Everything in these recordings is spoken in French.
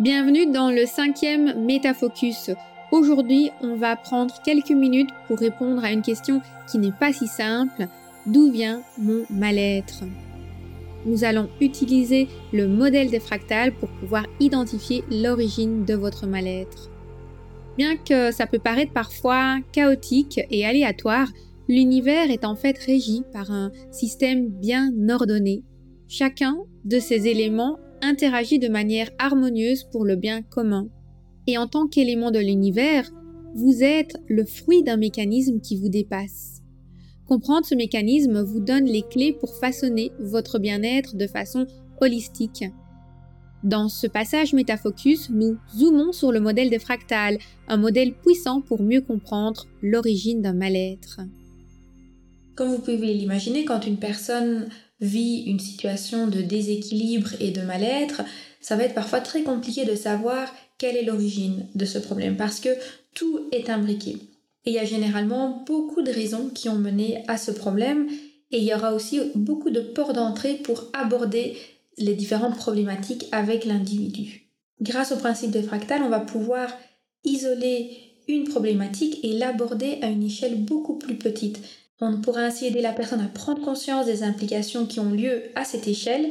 Bienvenue dans le cinquième Métafocus. Aujourd'hui, on va prendre quelques minutes pour répondre à une question qui n'est pas si simple. D'où vient mon mal-être? Nous allons utiliser le modèle des fractales pour pouvoir identifier l'origine de votre mal-être. Bien que ça peut paraître parfois chaotique et aléatoire, l'univers est en fait régi par un système bien ordonné. Chacun de ces éléments interagit de manière harmonieuse pour le bien commun. Et en tant qu'élément de l'univers, vous êtes le fruit d'un mécanisme qui vous dépasse. Comprendre ce mécanisme vous donne les clés pour façonner votre bien-être de façon holistique. Dans ce passage métafocus, nous zoomons sur le modèle des fractales, un modèle puissant pour mieux comprendre l'origine d'un mal-être. Comme vous pouvez l'imaginer, quand une personne vit une situation de déséquilibre et de mal-être, ça va être parfois très compliqué de savoir quelle est l'origine de ce problème parce que tout est imbriqué. Et il y a généralement beaucoup de raisons qui ont mené à ce problème et il y aura aussi beaucoup de ports d'entrée pour aborder les différentes problématiques avec l'individu. Grâce au principe de fractal, on va pouvoir isoler une problématique et l'aborder à une échelle beaucoup plus petite. On pourra ainsi aider la personne à prendre conscience des implications qui ont lieu à cette échelle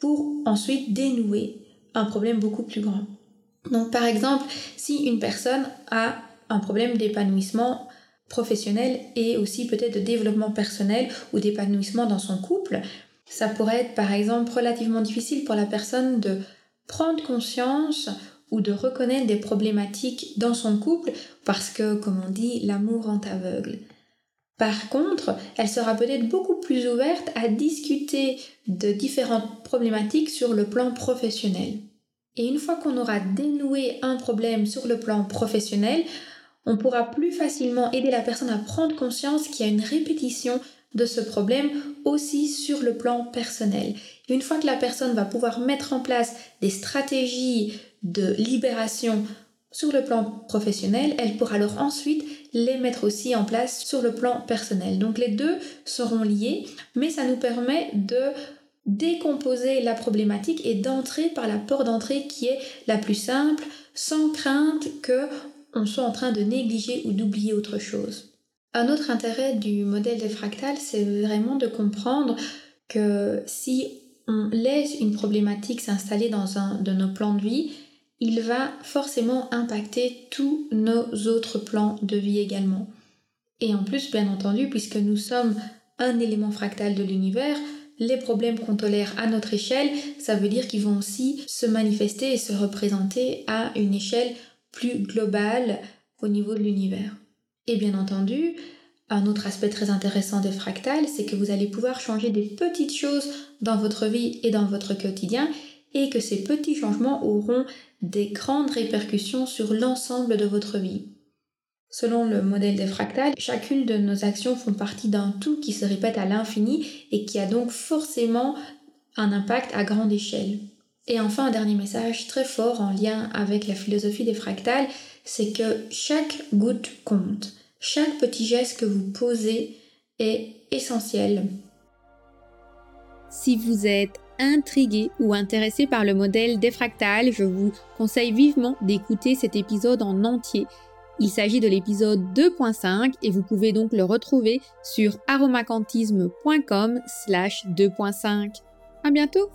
pour ensuite dénouer un problème beaucoup plus grand. Donc par exemple, si une personne a un problème d'épanouissement professionnel et aussi peut-être de développement personnel ou d'épanouissement dans son couple, ça pourrait être par exemple relativement difficile pour la personne de prendre conscience ou de reconnaître des problématiques dans son couple parce que, comme on dit, l'amour rend aveugle. Par contre, elle sera peut-être beaucoup plus ouverte à discuter de différentes problématiques sur le plan professionnel. Et une fois qu'on aura dénoué un problème sur le plan professionnel, on pourra plus facilement aider la personne à prendre conscience qu'il y a une répétition de ce problème aussi sur le plan personnel. une fois que la personne va pouvoir mettre en place des stratégies de libération sur le plan professionnel, elle pourra alors ensuite les mettre aussi en place sur le plan personnel. Donc les deux seront liés, mais ça nous permet de décomposer la problématique et d'entrer par la porte d'entrée qui est la plus simple, sans crainte que on soit en train de négliger ou d'oublier autre chose. Un autre intérêt du modèle des fractales, c'est vraiment de comprendre que si on laisse une problématique s'installer dans un de nos plans de vie, il va forcément impacter tous nos autres plans de vie également. Et en plus, bien entendu, puisque nous sommes un élément fractal de l'univers, les problèmes qu'on tolère à notre échelle, ça veut dire qu'ils vont aussi se manifester et se représenter à une échelle plus globale au niveau de l'univers. Et bien entendu, un autre aspect très intéressant des fractales, c'est que vous allez pouvoir changer des petites choses dans votre vie et dans votre quotidien et que ces petits changements auront des grandes répercussions sur l'ensemble de votre vie. Selon le modèle des fractales, chacune de nos actions font partie d'un tout qui se répète à l'infini et qui a donc forcément un impact à grande échelle. Et enfin, un dernier message très fort en lien avec la philosophie des fractales, c'est que chaque goutte compte. Chaque petit geste que vous posez est essentiel. Si vous êtes intrigué ou intéressé par le modèle des fractales, je vous conseille vivement d'écouter cet épisode en entier. Il s'agit de l'épisode 2.5 et vous pouvez donc le retrouver sur aromacantisme.com slash 2.5. À bientôt!